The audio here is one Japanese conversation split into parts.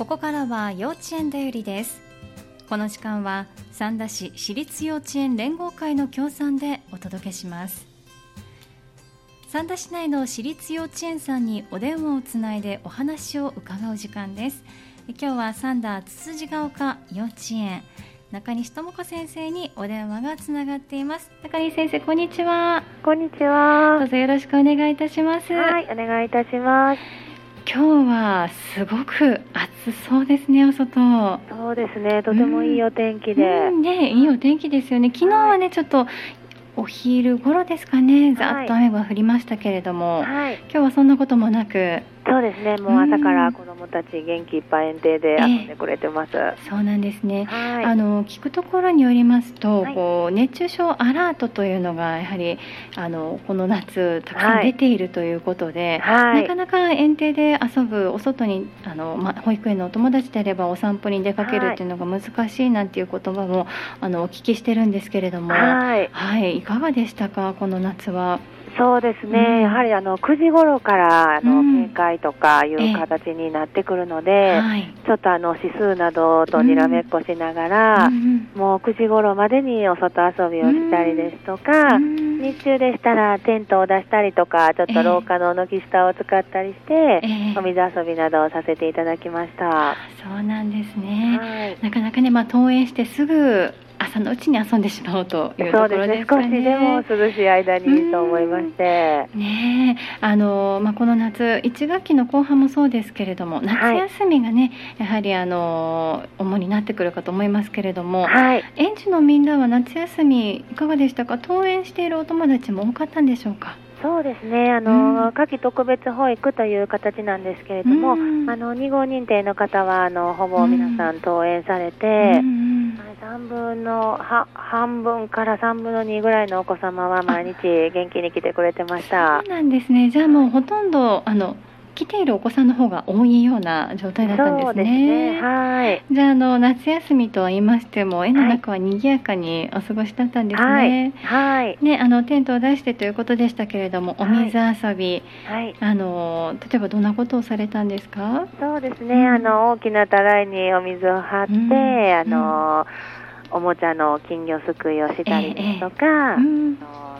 ここからは幼稚園だよりです。この時間は三田市私立幼稚園連合会の協賛でお届けします。三田市内の私立幼稚園さんにお電話をつないでお話を伺う時間です。今日は三田つつじが丘幼稚園。中西智子先生にお電話がつながっています。中西先生こんにちは。こんにちは。どうぞよろしくお願いいたします。はいお願いいたします今日はすごく暑そうですねお外。そうですねとてもいいお天気で、うん、ねいいお天気ですよね。昨日はね、はい、ちょっとお昼頃ですかね。ざっと雨が降りましたけれども、はい、今日はそんなこともなく。そうですねもう朝から子どもたち元気いっぱい園庭で遊んでくれてます、えー、そうなんですね、はい、あの聞くところによりますと、はい、こう熱中症アラートというのがやはりあのこの夏たくさん出ているということで、はい、なかなか園庭で遊ぶお外にあの、ま、保育園のお友達であればお散歩に出かけるっていうのが難しいなんていう言葉もあのお聞きしてるんですけれども、はい、はい、いかがでしたかこの夏は？そうですね、うん、やはりあの9時頃からあの、警戒とかいう形になってくるので、はい、ちょっとあの指数などとにらめっこしながら、うん、もう9時頃までにお外遊びをしたりですとか、日中でしたらテントを出したりとか、ちょっと廊下の軒下を使ったりして、お水遊びなどをさせていただきました。そうなんですね、はい、なかなかね、まあ、登園してすぐ朝のうちに遊んでしまうというところですかね。ね。少しでも涼しい間にと思いまして。ねあのまあこの夏一学期の後半もそうですけれども、夏休みがね、はい、やはりあの主になってくるかと思いますけれども、はい、園児のみんなは夏休みいかがでしたか？登園しているお友達も多かったんでしょうか？そうですね、あの、うん、夏季特別保育という形なんですけれども、うん、あの2号認定の方はあのほぼ皆さん登園されて、うん、3分のは半分から3分の2ぐらいのお子様は毎日元気に来てくれてました。そうなんですね。じゃあもうほとんどあの来ているお子さんの方が多いような状態だったんですね。すねはい。じゃああの夏休みとは言いましても園の中は賑やかにお過ごしだったんですね。はい。はい、ねあのテントを出してということでしたけれども、お水遊び、はい、あの例えばどんなことをされたんですか？そうですね。うん、あの大きなたらいにお水を張って、うん、あの、うん、おもちゃの金魚すくいをしたりとか。えーえー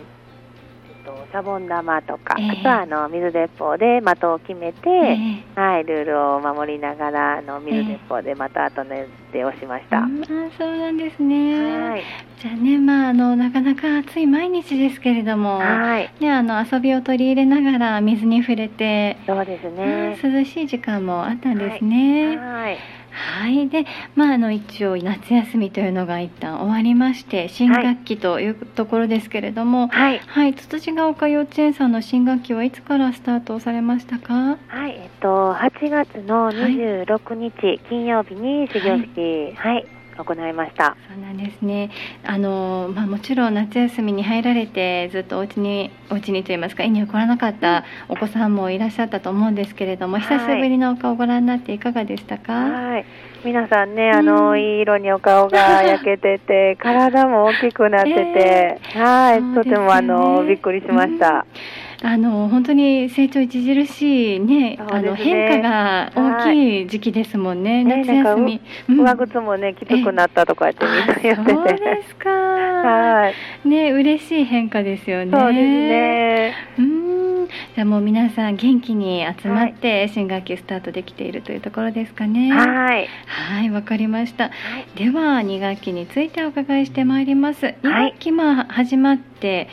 シャボン玉とか、えー、あとはあの水鉄砲で的を決めて、えー、はい、ルールを守りながらあの水鉄砲で的後の手をしました、えー、あそうなんですね、はい、じゃあね、まあ、あのなかなか暑い毎日ですけれども、はい、ね、あの遊びを取り入れながら水に触れてそうですね、涼しい時間もあったんですね。はい、はいはい、で、まあ、あの一応夏休みというのが一旦終わりまして新学期というところですけれども、はい、はい、つつじが丘幼稚園さんの新学期はいつからスタートされましたか？はい、えっと8月の26日、金曜日に始業式、はい、はい行いました。そうなんですね。あの、まあ、もちろん夏休みに入られてずっとお家にお家にといいますか家には来らなかったお子さんもいらっしゃったと思うんですけれども、久しぶりのお顔をご覧になっていかがでしたか？はい。皆さんね、あの、うん、いい色にお顔が焼けてて、体も大きくなってて、えー、はい、ね、とてもあの、びっくりしました。うんあの本当に成長著しいね、ねあの変化が大きい時期ですもんね、はい、夏休み。上靴もね、きつくなったとかってみんな言ってて。そうですか。はい。ね、嬉しい変化ですよね。そうですね。うん。じゃあもう皆さん元気に集まって新学期スタートできているというところですかね。はい。はい、わかりました。はい、では2学期についてお伺いしてまいります。2学期まあ始まって、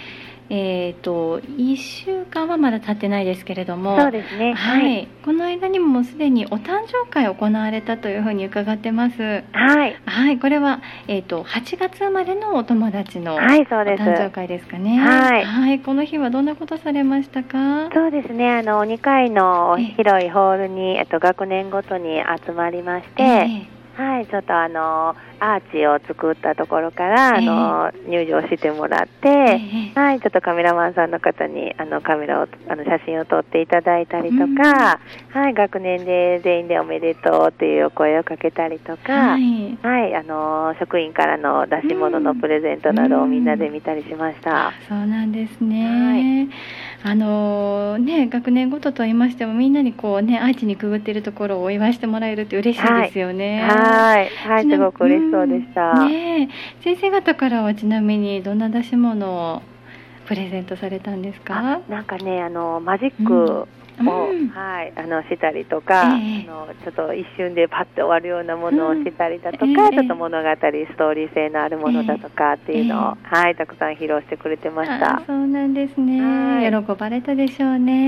えーと、1週間はまだ経ってないですけれどもそうですね、はい、はい、この間にももうすでにお誕生会行われたというふうに伺ってます。はい、はい、これは、えーと、8月生まれのお友達のお誕生会ですかね。はい、はい、この日はどんなことされましたか？そうですね。あの2階の広いホールに、えっと、学年ごとに集まりまして、えーはい、ちょっとあのアーチを作ったところから、あの入場してもらって、えー、はい、ちょっとカメラマンさんの方にあのカメラをあの写真を撮っていただいたりとか、うん、はい、学年で全員でおめでとうというお声をかけたりとか、はい、はい、あの職員からの出し物のプレゼントなどをみんなで見たりしました。うん、そうなんですね。はいあのー、ね学年ごとと言いましてもみんなにこうね愛知にくぐっているところをお祝いしてもらえるって嬉しいですよね。はい、はい、すごく嬉しそうでした。うん、ね先生方からはちなみにどんな出し物をプレゼントされたんですか？なんかねあのマジックを、うん、はい、あのしたりとか、えー、あのちょっと一瞬でパッと終わるようなものをしたりだとか、うんえ。ー、ちょっと物語、ストーリー性のあるものだとかっていうのを、えー、はい、たくさん披露してくれてました。そうなんですね、喜ばれたでしょうね、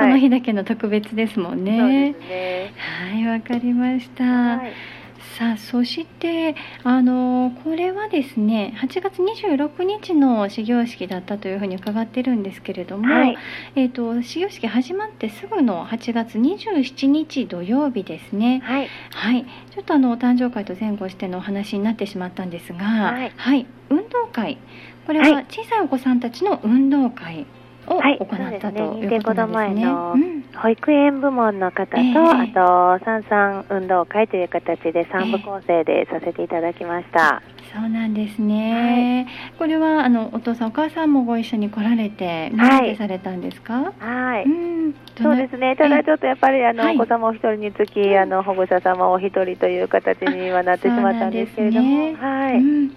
この日だけの特別ですもんね。ね。はいわかりました。はいさあそしてあのこれはですね8月26日の始業式だったというふうに伺ってるんですけれども、はい、えーと、始業式始まってすぐの8月27日土曜日ですね、はい、はい、ちょっとあのお誕生会と前後してのお話になってしまったんですが、はい、はい、運動会。これは小さいお子さんたちの運動会を行ったということですね。はい、ね保育園部門の方と、えー、あと三三運動会という形で三部構成でさせていただきました。えー、そうなんですね。はい、これはあのお父さんお母さんもご一緒に来られて見てされたんですか？はい。うん、そうですね。ただちょっとやっぱりあの、お子様お一人につきあの保護者様お一人という形にはなってしまったんですけれども、ね、はい。うん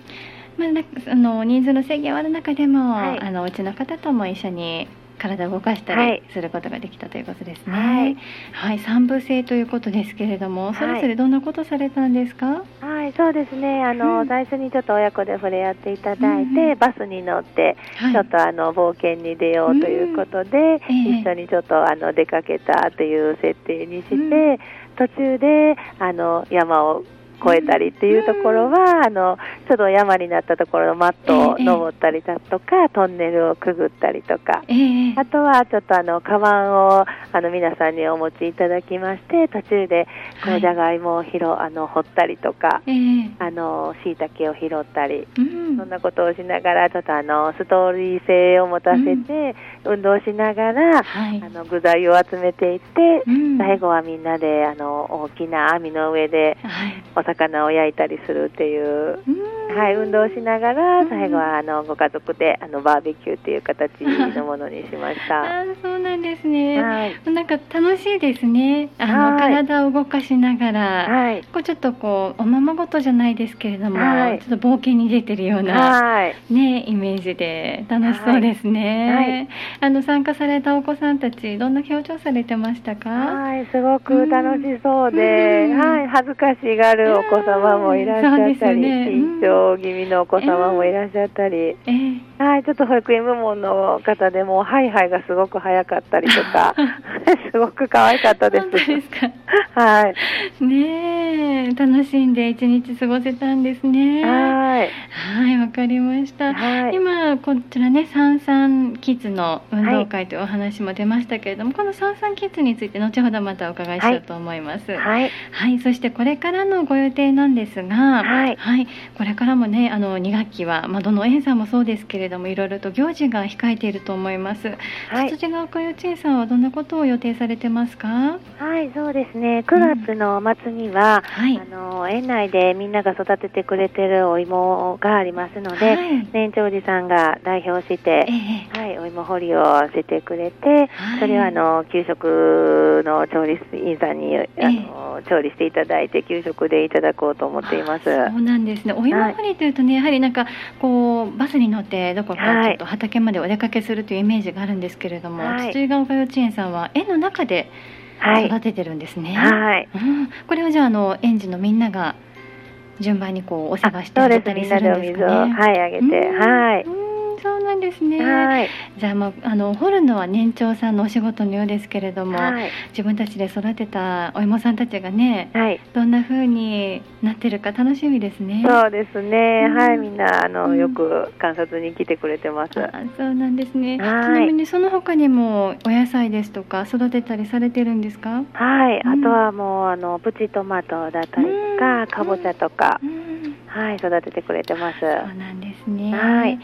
まあ、あの人数の制限はある中でも、はい、あのうちの方とも一緒に体を動かしたりすることができたということですね。はい、はい、三部制ということですけれども、それぞれどんなことされたんですか？はい、そうですね。あの、うん、最初にちょっと親子で触れ合っていただいて、うん、バスに乗って、はい、ちょっとあの冒険に出ようということで、うん。えー、一緒にちょっとあの出かけたという設定にして、途中であの山を越えたりっていうところは、あのちょっと山になったところのマットを登ったりだとか、トンネルをくぐったりとか、あとはちょっとあのカバンをあの皆さんにお持ちいただきまして途中でこのじゃがいもを拾、あの掘ったりとか、あの椎茸を拾ったり、そんなことをしながらちょっとあのストーリー性を持たせて、運動しながら、あの具材を集めていって、最後はみんなであの大きな網の上でお魚魚を焼いたりするっていう、はい、運動しながら最後はあのご家族であのバーベキューっていう形のものにしました。あそうなんですね、はい、なんか楽しいですね。あの、はい、体を動かしながら、はい、こうちょっとこうおままごとじゃないですけれども、はい、ちょっと冒険に出てるような、はい、ねイメージで楽しそうですね、あの参加されたお子さんたちどんな表情されてましたか？はいすごく楽しそうで、はい恥ずかしがるお子様もいらっしゃったり、ね、緊張気味のお子様もいらっしゃったり、えー、はい、ちょっと保育園部門の方でもハイハイがすごく早かったりとか すごく可愛かったです。ですかはい。ねえ、楽しんで一日過ごせたんですね。はい。はい、わかりました。はい、今こちらね、三三キッズの運動会というお話も出ましたけれども、はい、この三三キッズについて後ほどまたお伺いしようと思います。はい。はい、そしてこれからのご予定なんですが、はい。はい、これからもね、あの2学期はまあどの園さんもそうですけれども、いろいろと行事が控えていると思います。はい。羊ヶ丘幼稚園さんはどんなことを予定されてますか？はい、そうですね。9月の末には、うんはい、あの園内でみんなが育ててくれてるお芋がありますので、はい、年長寺さんが代表して、えー、はい、お芋掘りをしてくれて、はい、それはあの給食の調理員さんに、あの調理していただいて給食でいただこうと思っています。そうなんですね。お芋掘りというとね、やはりなんかこうバスに乗ってどこかちょっと畑までお出かけするというイメージがあるんですけれども、はい、土ヶ丘幼稚園さんは園の中で育ててるんですね。はい。うん、これはじゃああの園児のみんなが順番にこうお世話してあげたりするんですかね。はい、あげて、はい。そうなんですね。はい。じゃあもうあの掘るのは年長さんのお仕事のようですけれども、はい、自分たちで育てたお芋さんたちがね、はい、どんな風になってるか楽しみですね。そうですね。うん、はい、みんなあの、うん、よく観察に来てくれてます。あそうなんですね。ちなみにその他にもお野菜ですとか育てたりされてるんですか？はい。あとはもうあのプチトマトだったりとか、かぼちゃとか、はい育ててくれてます。そうなんですね。はい。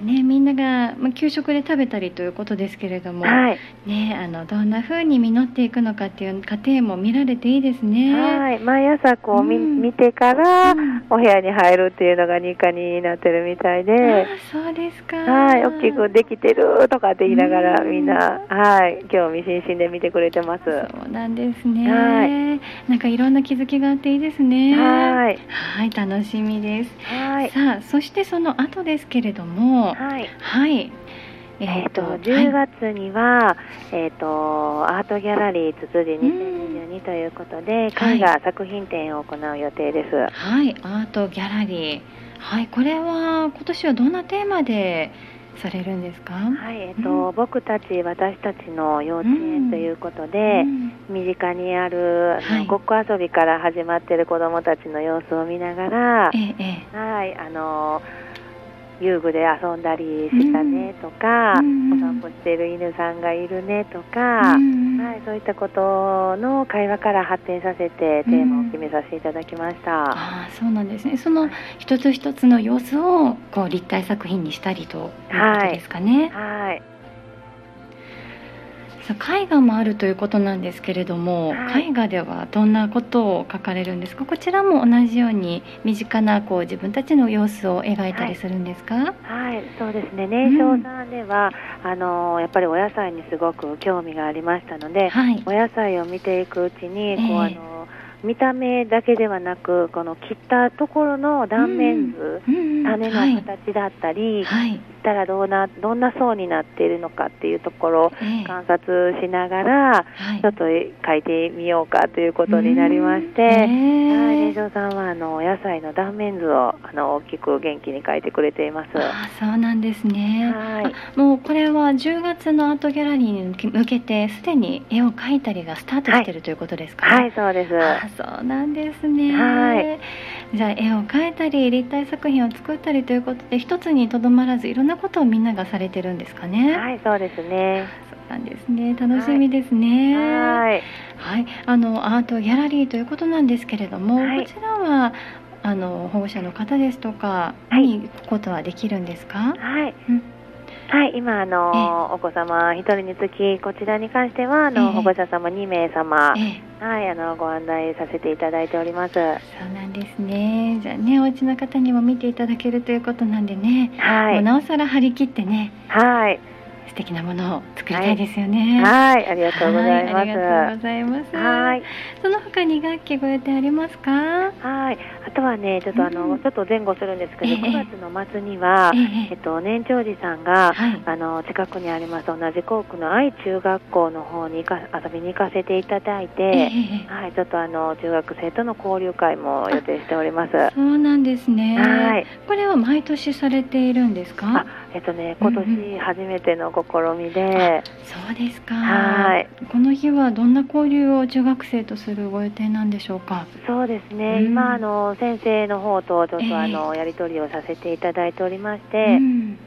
ねみんながまあ給食で食べたりということですけれども、はい、ねあのどんな風に実っていくのかっていう過程も見られていいですね。はい。毎朝こう、うん、見てから、お部屋に入るっていうのが日課になってるみたいで。そうですか。はい。大きくできてるとかって言いながら、みんなはい興味津々で見てくれてます。そうなんですね。はい。なんかいろんな気づきがあっていいですね。はい。はい。楽しみです。はい。さあそしてその後ですけれども、はい。はい。えーと、と10月には、はい、えーと、アートギャラリーつつじ2022ということで、絵画作品展を行う予定です。はい、アートギャラリー。はい、これは今年はどんなテーマでされるんですか？はい、えっ、ー、と、うん、僕たち私たちの幼稚園ということで、うん、身近にある、はい、ごっこ遊びから始まっている子どもたちの様子を見ながら、ええ、はい、あの。遊具で遊んだりしたねとか、うん、お散歩している犬さんがいるねとか、うん、はい、そういったことの会話から発展させてテーマを決めさせていただきました。うん、あそうなんですね。その一つ一つの様子をこう立体作品にしたりということですかね。はい、はい絵画もあるということなんですけれども、はい、絵画ではどんなことを描かれるんですか？こちらも同じように身近なこう自分たちの様子を描いたりするんですか、はい、はい、そうですね。年少さんでは、うん、あのやっぱりお野菜にすごく興味がありましたので、はい、お野菜を見ていくうちにこう、えー、あの見た目だけではなくこの切ったところの断面図、うん、種の形だったり、はい、ったらどんなどんな層になっているのかっていうところを観察しながら、えー、ちょっと書いてみようかということになりまして、えー、はい、さんはあのお野菜の断面図をあの大きく元気に書いてくれています。あそうなんですね。はい、もうこれは10月のアートギャラリーに向けてすでに絵を描いたりがスタートしている、ということですか、はい、そうです。あそうなんですね。はい。じゃあ絵を描いたり立体作品を作ったりということで一つにとどまらずいろんなことをみんながされてるんですかね。はいそうですね。そうなんですね楽しみですね。はい。はいあのアートギャラリーということなんですけれども、はい、こちらはあの保護者の方ですとか見に行くことはできるんですか？はい。うんはい、今あのお子様一人につきこちらに関してはあの、保護者様2名様、はいあのご案内させていただいております。そうなんですね。じゃあねお家の方にも見ていただけるということなんでね。はい。もうなおさら張り切ってね。はい。素敵なものを作りたいですよね。はい、はい、ありがとうございます。ありがとうございます。はい。その他に学期ご予定ありますか？はい。あとはね、ちょっとあの、うん、ちょっと前後するんですけど、えー、9月の末には、えー、えっと年長寺さんが、はい、あの近くにあります同じ校区の愛中学校の方にか遊びに行かせていただいて、えー、はい、ちょっとあの中学生との交流会も予定しております。そうなんですね。はい。これは毎年されているんですか。えっとね、今年初めての試みで、そうですか。はい。この日はどんな交流を中学生とするご予定なんでしょうか？そうですね。うん、今あの先生の方とちょっとあの、やり取りをさせていただいておりまして、うん、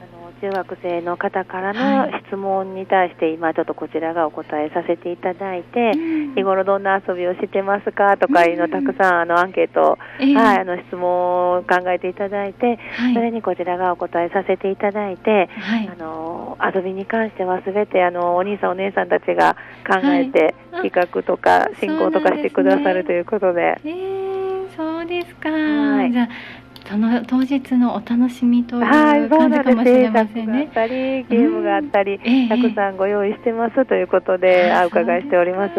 中学生の方からの質問に対して今ちょっとこちらがお答えさせていただいて、日頃どんな遊びをしてますか？とかいうのたくさんあのアンケート、はい、あの質問を考えていただいて、それにこちらがお答えさせていただいて、あの遊びに関してはすべてあのお兄さんお姉さんたちが考えて、企画とか進行とかしてくださるということで。えー、そうですか。はい、じゃその当日のお楽しみという感じかもしれませんね。はい、ゲームがあったり、うんえー、たくさんご用意してますということで、お伺いしております。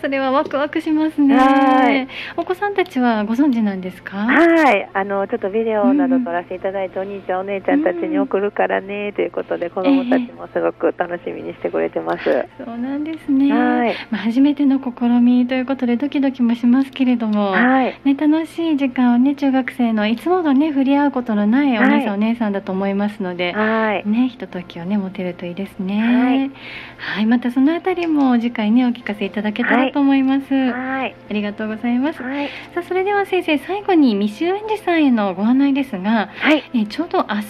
それはワクワクしますね。はい。お子さんたちはご存知なんですか？はい。あのちょっとビデオなど撮らせていただいて、うん、お兄ちゃんお姉ちゃんたちに送るからねということで、子供たちもすごく楽しみにしてくれてます。えー、そうなんですね。はい。まあ初めての試みということでドキドキもしますけれども、はい。ね楽しい時間をね中学生のいつものね触れ合うことのないお姉さん、はい、お姉さんだと思いますので、はい。ねひとときをね持てるといいですね。はい。はい。またそのあたりも次回ねお聞かせいただけたらと思います。はい。ありがとうございます。はい。さあそれでは先生最後に未就園児さんへのご案内ですが、はい。えちょうど明日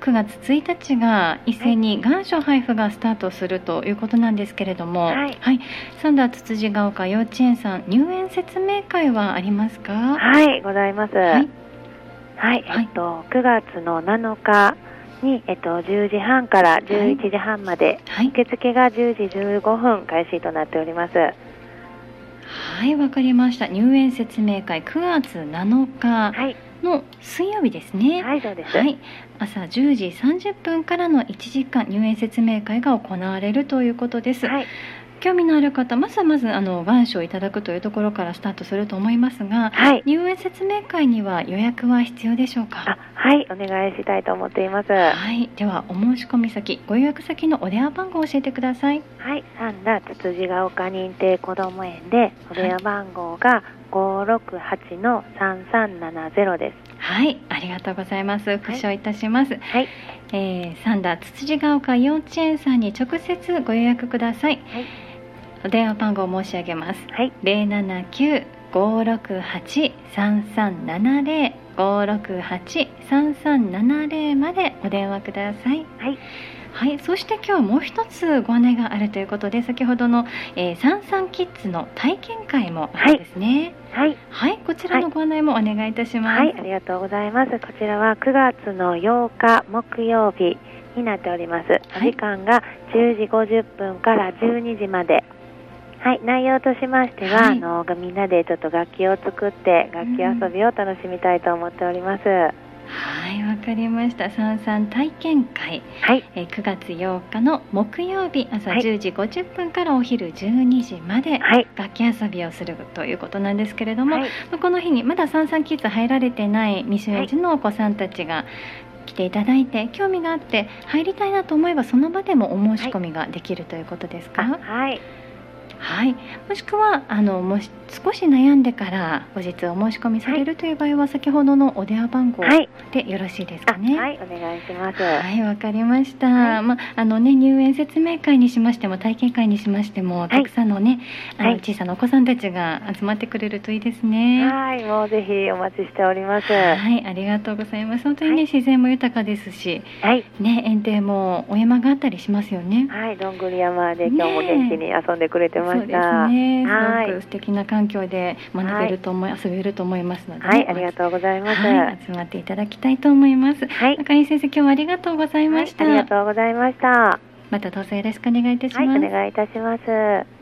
9月1日が一斉に願書配布がスタートするということなんですけれども、はい。はい。サンダーつつじが丘幼稚園さん入園説明会はありますか？はい、ございます。はい。はい、えっと、9月の7日に、えっと、10時半から11時半まで、はい、受付が10時15分開始となっております。はい、わかりました。入園説明会9月7日の水曜日ですね。はい、そうです。はい、朝10時30分からの1時間入園説明会が行われるということです。はい興味のある方まずはまずあの願書をいただくというところからスタートすると思いますが、はい、入園説明会には予約は必要でしょうか？はいお願いしたいと思っています。はいではお申し込み先ご予約先のお電話番号を教えてください。はい三田つつじが丘認定こども園でお電話番号が568の3370です。はい、ありがとうございます。復唱いたします。はい、えー、三田つつじが丘幼稚園さんに直接ご予約ください。はいお電話番号を申し上げます。はい。零七九五六八三三七零五六八三三七零までお電話ください。はい。はい、そして今日もう一つご案内があるということで先ほどの、えー、サンサンキッズの体験会もあるんですね。はい、はい、こちらのご案内もお願いいたします。はい、ありがとうございます。こちらは9月の8日木曜日になっております。お時間が10時50分から12時まで。はい、内容としましては、はい、あのみんなでちょっと楽器を作って楽器遊びを楽しみたいと思っております。はい、わかりました。さんさん体験会。はい。え9月8日の木曜日朝10時50分からお昼12時まで、楽器遊びをするということなんですけれども、はい、この日にまださんさんキッズ入られてない未就園児のお子さんたちが、来ていただいて興味があって入りたいなと思えばその場でもお申し込みができるということですか？はい、はい、もしくはあのもし少し悩んでから後日お申し込みされるという場合は、はい、先ほどのお電話番号でよろしいですかね。はい、お願いします。はい、わかりました。はい、まあのね入園説明会にしましても体験会にしましても、たくさんのね、あの小さなお子さんたちが集まってくれるといいですね。はい、もうぜひお待ちしております。はい、ありがとうございます。本当にね、自然も豊かですし、はい、ね園庭もお山があったりしますよね。はい、どんぐり山で今日も元気に遊んでくれてました。そうですね。すごく素敵な環境で学べると思い、はい、遊べると思いますので、ね、はい、ありがとうございます、はい、集まっていただきたいと思います。はい、中西先生、今日はありがとうございました、ありがとうございました。またどうぞよろしくお願いいたします。お願いいたします。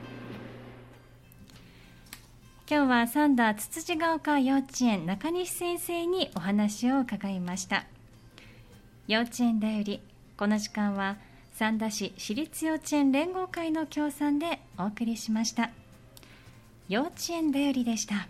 今日はサンダーつつじが丘幼稚園中西先生にお話を伺いました幼稚園だよりこの時間は三田市私立幼稚園連合会の協賛でお送りしました幼稚園だよりでした。